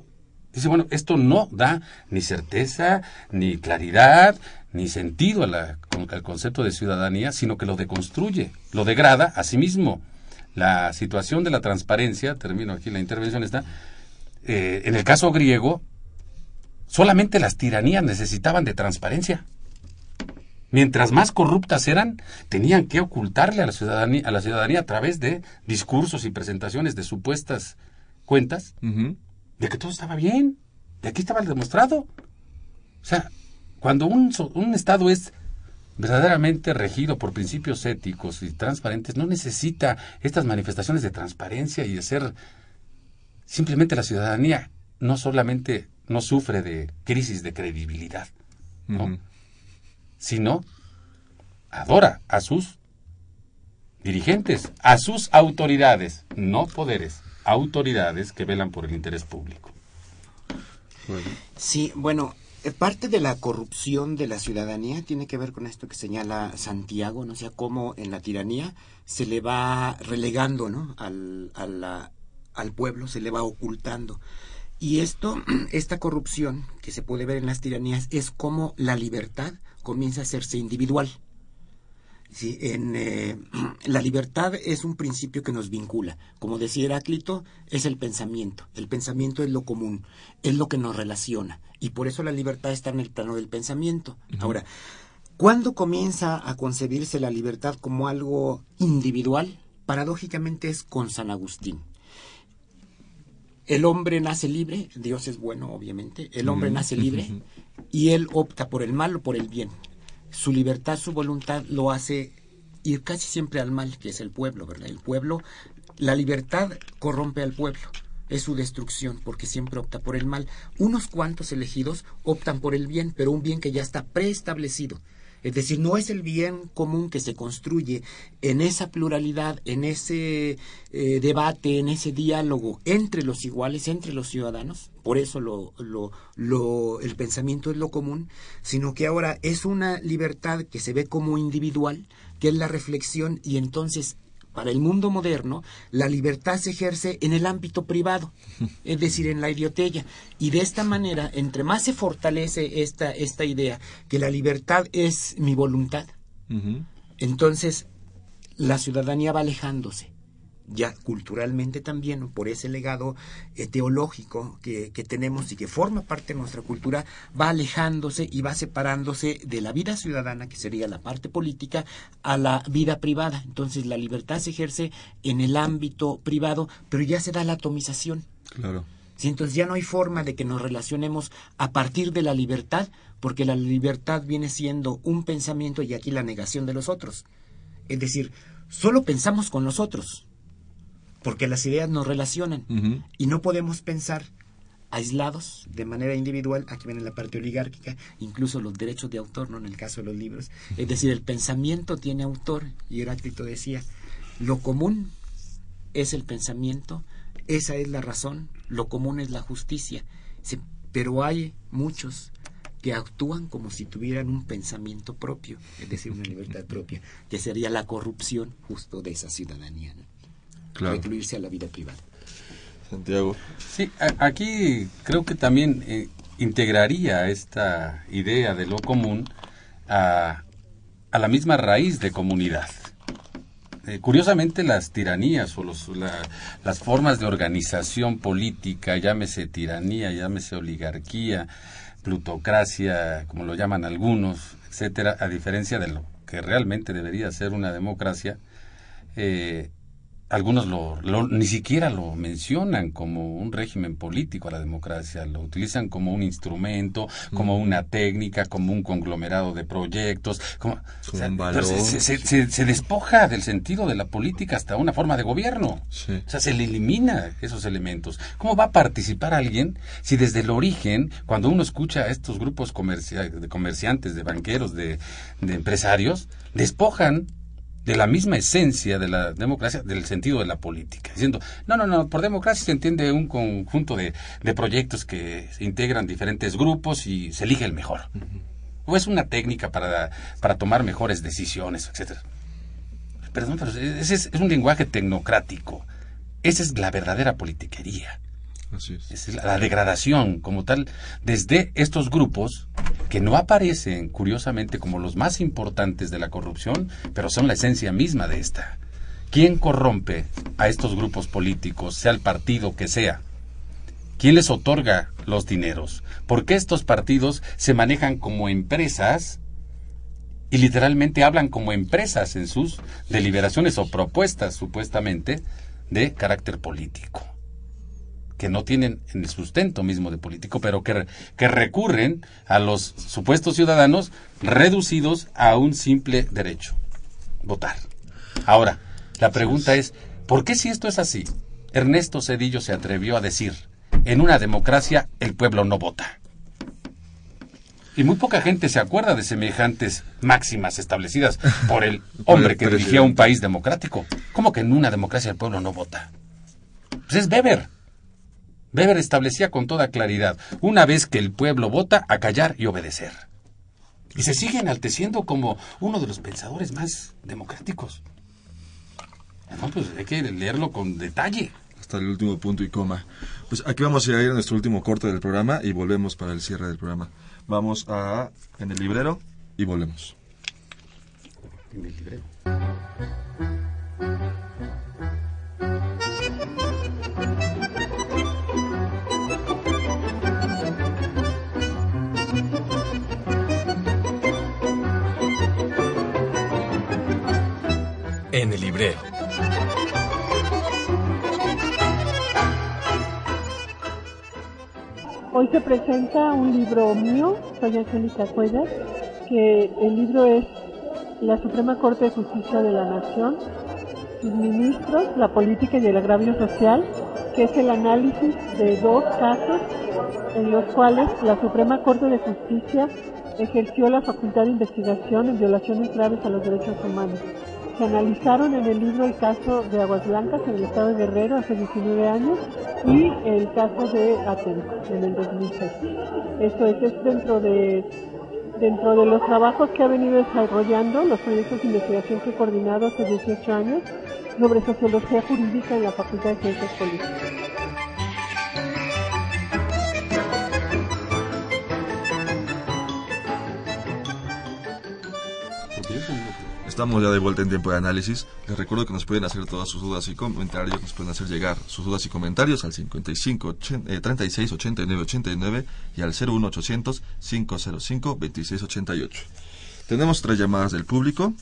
dice, bueno, esto no da ni certeza, ni claridad, ni sentido al concepto de ciudadanía, sino que lo deconstruye, lo degrada a sí mismo. La situación de la transparencia, termino aquí la intervención, está, eh, en el caso griego, solamente las tiranías necesitaban de transparencia. Mientras más corruptas eran, tenían que ocultarle a la ciudadanía, a la ciudadanía a través de discursos y presentaciones de supuestas cuentas de que todo estaba bien, de aquí estaba demostrado. O sea, cuando un, un Estado es verdaderamente regido por principios éticos y transparentes, no necesita estas manifestaciones de transparencia y de ser simplemente la ciudadanía no solamente no sufre de crisis de credibilidad, ¿no? Sino adora a sus dirigentes, a sus autoridades, no poderes, autoridades que velan por el interés público. Sí, bueno, eh, parte de la corrupción de la ciudadanía tiene que ver con esto que señala Santiago, ¿no? O sea, cómo en la tiranía se le va relegando, ¿no? Al, a la- al pueblo, se le va ocultando. Y esto, esta corrupción que se puede ver en las tiranías es como la libertad comienza a hacerse individual. Sí, en, eh, la libertad es un principio que nos vincula. Como decía Heráclito, es el pensamiento. El pensamiento es lo común, es lo que nos relaciona. Y por eso la libertad está en el plano del pensamiento. Ahora, ¿cuándo comienza a concebirse la libertad como algo individual? Paradójicamente es con San Agustín. El hombre nace libre, Dios es bueno, obviamente. El hombre nace libre. Y él opta por el mal o por el bien. Su libertad, su voluntad lo hace ir casi siempre al mal, que es el pueblo, ¿verdad? El pueblo, la libertad corrompe al pueblo. Es su destrucción, porque siempre opta por el mal. Unos cuantos elegidos optan por el bien, pero un bien que ya está preestablecido. Es decir, no es el bien común que se construye en esa pluralidad, en ese eh, debate, en ese diálogo entre los iguales, entre los ciudadanos. Por eso lo, lo, lo, el pensamiento es lo común, sino que ahora es una libertad que se ve como individual, que es la reflexión, y entonces para el mundo moderno, la libertad se ejerce en el ámbito privado, es decir, en la idiotella. Y de esta manera, entre más se fortalece esta, esta idea, que la libertad es mi voluntad, entonces la ciudadanía va alejándose ya culturalmente también, por ese legado eh, teológico que, que, tenemos y que forma parte de nuestra cultura, va alejándose y va separándose de la vida ciudadana, que sería la parte política, a la vida privada. Entonces la libertad se ejerce en el ámbito privado, pero ya se da la atomización. Claro. entonces ya no hay forma de que nos relacionemos a partir de la libertad, porque la libertad viene siendo un pensamiento y aquí la negación de los otros. Es decir, solo pensamos con los otros porque las ideas nos relacionan. Y no podemos pensar aislados de manera individual, aquí viene la parte oligárquica, incluso los derechos de autor, no en el caso de los libros, es decir, el pensamiento tiene autor, y Heráclito decía, lo común es el pensamiento, esa es la razón, lo común es la justicia, pero hay muchos que actúan como si tuvieran un pensamiento propio, es decir, una libertad propia, que sería la corrupción justo de esa ciudadanía claro. a la vida privada. Santiago. Sí, aquí creo que también eh, integraría esta idea de lo común a, a la misma raíz de comunidad. Eh, curiosamente las tiranías o los, las formas de organización política, llámese tiranía, llámese oligarquía, plutocracia, como lo llaman algunos, etcétera, a diferencia de lo que realmente debería ser una democracia, eh, algunos lo, ni siquiera lo mencionan como un régimen político a la democracia, lo utilizan como un instrumento, como una técnica, como un conglomerado de proyectos, como, se, despoja del sentido de la política hasta una forma de gobierno. O sea, se le elimina esos elementos. ¿Cómo va a participar alguien si desde el origen, cuando uno escucha a estos grupos de comerciantes, de banqueros, de, de empresarios, despojan de la misma esencia de la democracia, del sentido de la política, diciendo, no, no, no, por democracia se entiende un conjunto de, de proyectos que se integran diferentes grupos y se elige el mejor. O es una técnica para, para tomar mejores decisiones, etcétera. Perdón, pero ese es, es un lenguaje tecnocrático. Esa es la verdadera politiquería. Es. la, degradación como tal desde estos grupos que no aparecen curiosamente como los más importantes de la corrupción, pero son la esencia misma de esta. ¿Quién corrompe a estos grupos políticos, sea el partido que sea? ¿Quién les otorga los dineros? ¿Por qué estos partidos se manejan como empresas y literalmente hablan como empresas en sus deliberaciones o propuestas supuestamente de carácter político? Que no tienen el sustento mismo de político, pero que, que recurren a los supuestos ciudadanos reducidos a un simple derecho, votar. Ahora, la pregunta es, ¿por qué si esto es así? Ernesto Cedillo se atrevió a decir, en una democracia el pueblo no vota. Y muy poca gente se acuerda de semejantes máximas establecidas por el hombre que dirigía un país democrático. ¿Cómo que en una democracia el pueblo no vota? Pues es Weber. Weber establecía con toda claridad, una vez que el pueblo vota, a callar y obedecer. Y se sigue enalteciendo como uno de los pensadores más democráticos. No, pues hay que leerlo con detalle. Hasta el último punto y coma. Pues aquí vamos a ir a nuestro último corte del programa y volvemos para el cierre del programa. Vamos a en el librero y volvemos. En el librero. En el librero. Hoy se presenta un libro mío, soy Angélica Cuellar, que el libro es La Suprema Corte de Justicia de la Nación, sus ministros, la política y el agravio social, que es el análisis de dos casos en los cuales la Suprema Corte de Justicia ejerció la facultad de investigación en violaciones graves a los derechos humanos. Se analizaron en el libro el caso de Aguas Blancas en el estado de Guerrero hace 19 años y el caso de Aten en el 2006. Esto es, es dentro de dentro de los trabajos que ha venido desarrollando, los proyectos de investigación que he coordinado hace 18 años sobre sociología jurídica en la Facultad de Ciencias Políticas. Estamos ya de vuelta en tiempo de análisis. Les recuerdo que nos pueden hacer todas sus dudas y comentarios, nos pueden hacer llegar sus dudas y comentarios al 55 eh, 36 89 89 y al 01800 505 26 88. Tenemos tres llamadas del público.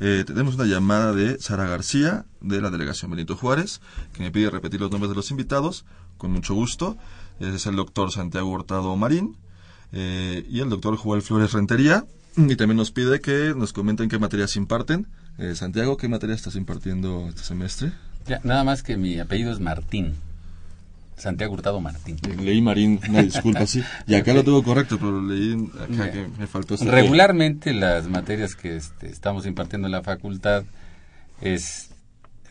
Eh, tenemos una llamada de Sara García, de la delegación Benito Juárez, que me pide repetir los nombres de los invitados, con mucho gusto. Es el doctor Santiago Hurtado Marín eh, y el doctor Joel Flores Rentería. Y también nos pide que nos comenten qué materias imparten. Eh, Santiago, ¿qué materia estás impartiendo este semestre? Ya, nada más que mi apellido es Martín. Santiago Hurtado Martín. Leí Marín, una disculpa, sí. Y acá lo tengo correcto, pero leí acá que me faltó ese Regularmente las materias que este, estamos impartiendo en la facultad es,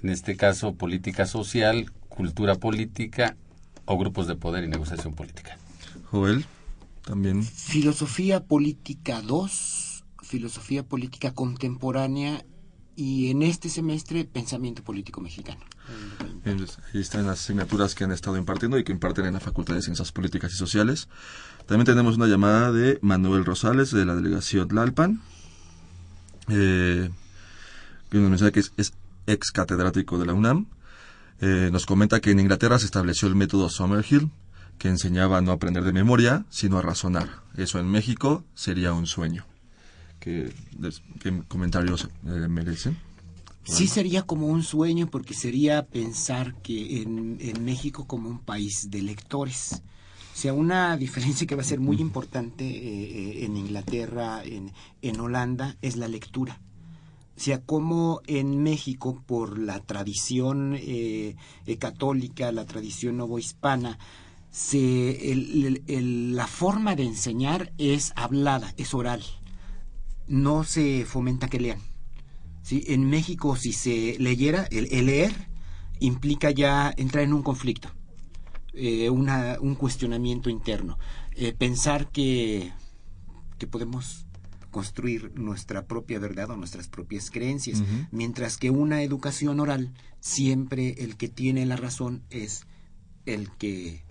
en este caso, política social, cultura política o grupos de poder y negociación política. Joel, también. Filosofía política 2, filosofía política contemporánea y en este semestre pensamiento político mexicano. Bien, ahí están las asignaturas que han estado impartiendo y que imparten en la Facultad de Ciencias Políticas y Sociales. También tenemos una llamada de Manuel Rosales de la delegación Tlalpan, eh, que nos menciona que es, es ex catedrático de la UNAM. Eh, nos comenta que en Inglaterra se estableció el método Summerhill, que enseñaba a no aprender de memoria, sino a razonar. Eso en México sería un sueño. ¿Qué, qué comentarios eh, merecen? Sí sería como un sueño porque sería pensar que en, en, México como un país de lectores. O sea, una diferencia que va a ser muy importante eh, en Inglaterra, en, en Holanda, es la lectura. O sea, como en México, por la tradición eh, católica, la tradición novohispana, se, el, el, la forma de enseñar es hablada, es oral. No se fomenta que lean. ¿sí? En México, si se leyera, el, el leer implica ya entrar en un conflicto, eh, una, un cuestionamiento interno. Eh, pensar que, que podemos construir nuestra propia verdad o nuestras propias creencias, uh -huh. mientras que una educación oral, siempre el que tiene la razón es el que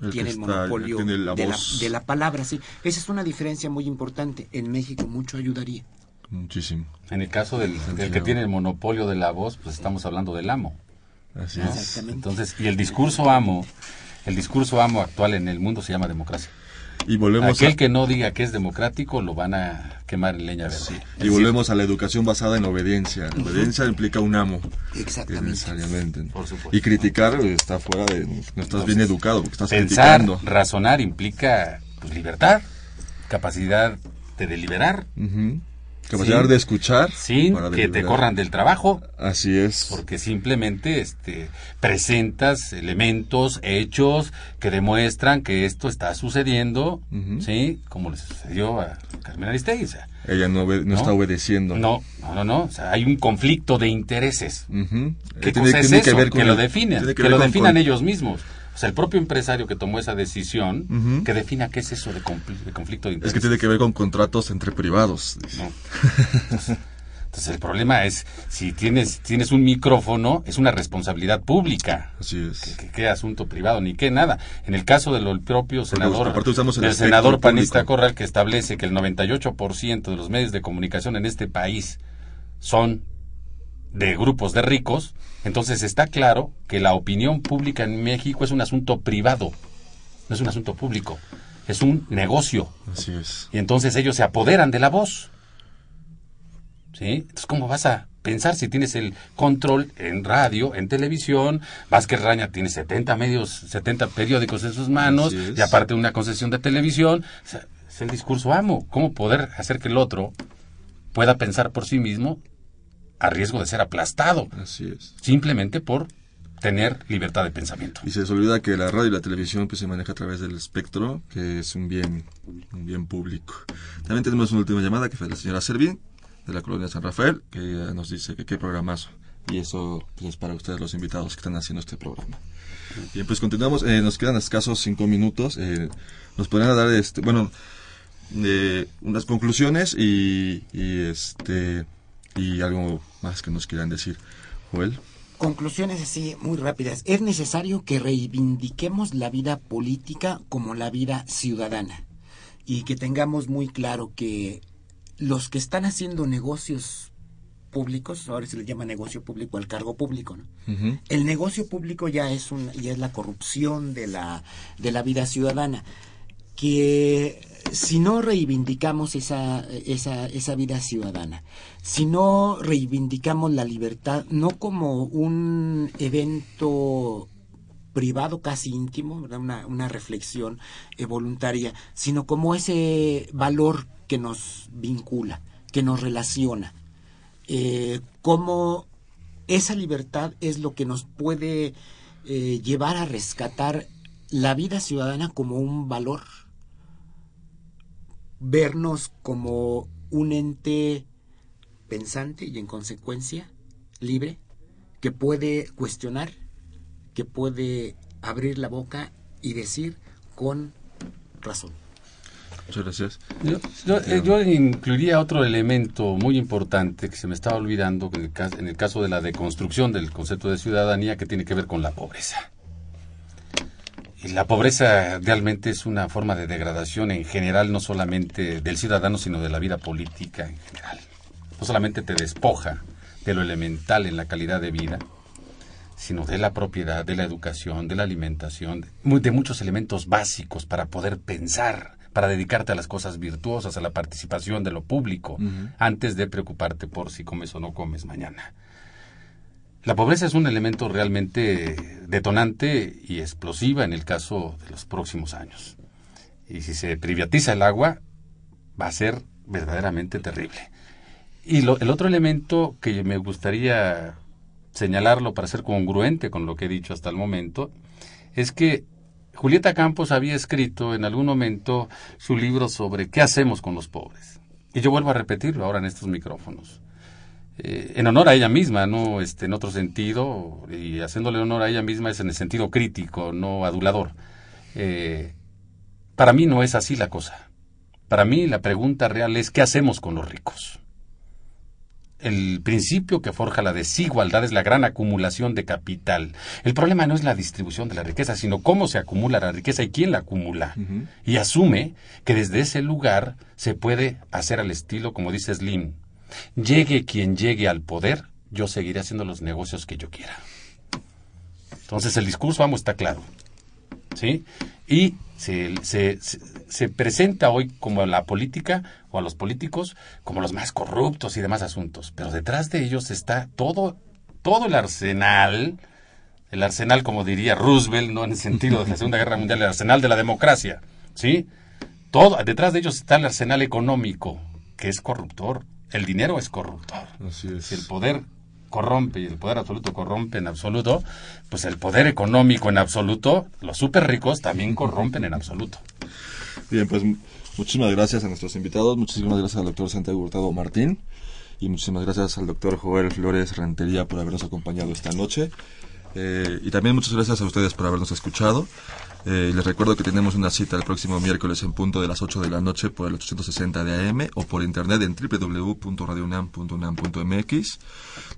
el tiene el está- monopolio tiene la de, la, voz. de la palabra. Sí. Esa es una diferencia muy importante. En México mucho ayudaría. Muchísimo. En el caso del, del que tiene el monopolio de la voz, pues estamos hablando del amo. Así ¿no? es. Entonces, y el discurso amo, el discurso amo actual en el mundo se llama democracia. Y volvemos Aquel a- que no diga que es democrático lo van a quemar en leña verde. Y volvemos a la educación basada en obediencia. La obediencia implica un amo. Exactamente. Necesariamente. Por supuesto. Y criticar eh, está fuera de... No estás bien educado porque estás Pensar, criticando. razonar implica pues, libertad, capacidad de deliberar. Ujú. Capacidad Sin- de escuchar. Sin para que te corran del trabajo. Así es. Porque simplemente este, presentas elementos, hechos que demuestran que esto está sucediendo, ¿sí? Como le sucedió a Carmen Aristegui. o sea, Ella no, obe- no está obedeciendo. No, no, no, no. O sea, hay un conflicto de intereses. Ujú. ¿Qué tiene- cosa es tiene que eso? ver con que lo definen, que, lo definan con- ellos mismos. O sea, el propio empresario que tomó esa decisión, que defina qué es eso de, conflicto de Es intereses. que tiene que ver con contratos entre privados. dice. Entonces el problema es, si tienes, tienes un micrófono, es una responsabilidad pública. Así es. ¿Qué, asunto privado? Ni qué nada. En el caso del propio senador, el senador panista público. Corral, que establece que el 98% de los medios de comunicación en este país son de grupos de ricos, entonces está claro que la opinión pública en México es un asunto privado, no es un asunto público, es un negocio. Así es. Y entonces ellos se apoderan de la voz. ¿Sí? Entonces, ¿cómo vas a pensar si tienes el control en radio, en televisión? Vázquez Raña tiene 70 medios, 70 periódicos en sus manos, y aparte una concesión de televisión. O sea, es el discurso amo. ¿Cómo poder hacer que el otro pueda pensar por sí mismo a riesgo de ser aplastado? Así es. Simplemente por tener libertad de pensamiento. Y se les olvida que la radio y la televisión pues, se maneja a través del espectro, que es un bien, un bien público. También tenemos una última llamada que fue de la señora Servín, de la colonia San Rafael, que nos dice que qué programazo. Y eso pues, es para ustedes los invitados que están haciendo este programa. Bien, pues continuamos. Eh, nos quedan escasos cinco minutos. Eh, nos podrían dar, este, bueno, eh, unas conclusiones y, y, este y algo más que nos quieran decir. Joel. Conclusiones así muy rápidas. Es necesario que reivindiquemos la vida política como la vida ciudadana y que tengamos muy claro que los que están haciendo negocios públicos, ahora se le llama negocio público al cargo público, ¿no? El negocio público ya es un, ya es la corrupción de la, de la vida ciudadana, que si no reivindicamos esa, esa, esa vida ciudadana, si no reivindicamos la libertad, no como un evento privado casi íntimo. Una, una reflexión eh, voluntaria, sino como ese valor que nos vincula, que nos relaciona, eh, como esa libertad es lo que nos puede eh, llevar a rescatar la vida ciudadana como un valor, vernos como un ente pensante y en consecuencia libre, que puede cuestionar, que puede abrir la boca y decir con razón. Muchas gracias. Yo, yo, eh, yo incluiría otro elemento muy importante que se me estaba olvidando en el, cas- en el caso de la deconstrucción del concepto de ciudadanía que tiene que ver con la pobreza. Y la pobreza realmente es una forma de degradación en general, no solamente del ciudadano, sino de la vida política en general. No solamente te despoja de lo elemental en la calidad de vida, sino de la propiedad, de la educación, de la alimentación, de, mu- de muchos elementos básicos para poder pensar, para dedicarte a las cosas virtuosas, a la participación de lo público, antes de preocuparte por si comes o no comes mañana. La pobreza es un elemento realmente detonante y explosiva en el caso de los próximos años. Y si se privatiza el agua, va a ser verdaderamente terrible. Y lo- el otro elemento que me gustaría señalarlo para ser congruente con lo que he dicho hasta el momento, es que Julieta Campos había escrito en algún momento su libro sobre qué hacemos con los pobres. Y yo vuelvo a repetirlo ahora en estos micrófonos. Eh, en honor a ella misma, no este, en otro sentido, y haciéndole honor a ella misma es en el sentido crítico, no adulador. Eh, para mí no es así la cosa. Para mí la pregunta real es ¿qué hacemos con los ricos? El principio que forja la desigualdad es la gran acumulación de capital. El problema no es la distribución de la riqueza, sino cómo se acumula la riqueza y quién la acumula. Y asume que desde ese lugar se puede hacer al estilo, como dice Slim, llegue quien llegue al poder, yo seguiré haciendo los negocios que yo quiera. Entonces el discurso, vamos, está claro. ¿Sí? Y se, se, se- se presenta hoy como a la política o a los políticos como los más corruptos y demás asuntos. Pero detrás de ellos está todo, todo el arsenal, el arsenal, como diría Roosevelt, no en el sentido de la Segunda Guerra Mundial, el arsenal de la democracia. ¿Sí? Todo, detrás de ellos está el arsenal económico, que es corruptor. El dinero es corruptor. Si el poder corrompe y el poder absoluto corrompe en absoluto, pues el poder económico en absoluto, los súper ricos también corrompen en absoluto. Bien, pues muchísimas gracias a nuestros invitados, muchísimas gracias al doctor Santiago Hurtado Martín y muchísimas gracias al doctor Joel Flores Rentería por habernos acompañado esta noche. Eh, y también muchas gracias a ustedes por habernos escuchado. Eh, les recuerdo que tenemos una cita el próximo miércoles en punto de las 8 de la noche por el 860 de AM o por internet en www.radiounam.unam.mx.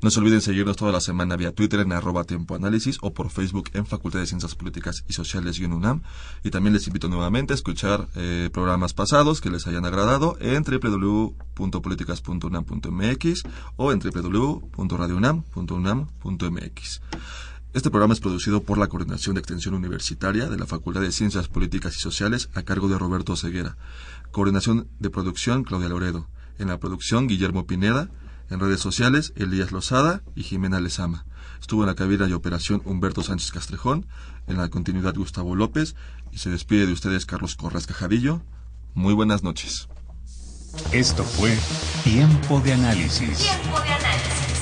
No se olviden seguirnos toda la semana vía Twitter en arroba tiempo análisis o por Facebook en Facultad de Ciencias Políticas y Sociales y UNAM. Y también les invito nuevamente a escuchar eh, programas pasados que les hayan agradado en www.políticas.unam.mx o en www.radiounam.unam.mx. Este programa es producido por la Coordinación de Extensión Universitaria de la Facultad de Ciencias Políticas y Sociales a cargo de Roberto Ceguera. Coordinación de producción Claudia Loredo. En la producción Guillermo Pineda. En redes sociales Elías Lozada y Jimena Lezama. Estuvo en la cabina de operación Humberto Sánchez Castrejón. En la continuidad Gustavo López. Y se despide de ustedes Carlos Corras Cajadillo. Muy buenas noches. Esto fue Tiempo de Análisis.